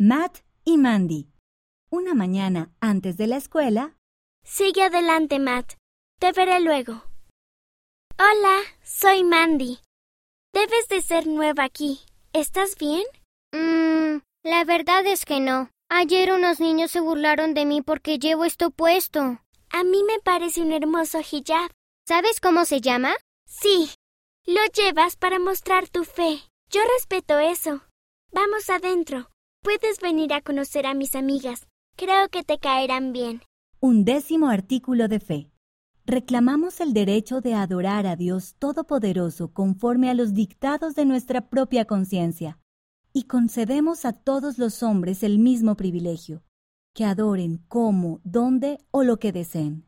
Matt y Mandy. Una mañana antes de la escuela. Sigue adelante, Matt. Te veré luego. Hola, soy Mandy. Debes de ser nueva aquí. ¿Estás bien? Mmm, la verdad es que no. Ayer unos niños se burlaron de mí porque llevo esto puesto. A mí me parece un hermoso hijab. ¿Sabes cómo se llama? Sí. Lo llevas para mostrar tu fe. Yo respeto eso. Vamos adentro. Puedes venir a conocer a mis amigas. Creo que te caerán bien. Un décimo artículo de fe. Reclamamos el derecho de adorar a Dios Todopoderoso conforme a los dictados de nuestra propia conciencia y concedemos a todos los hombres el mismo privilegio, que adoren como, dónde o lo que deseen.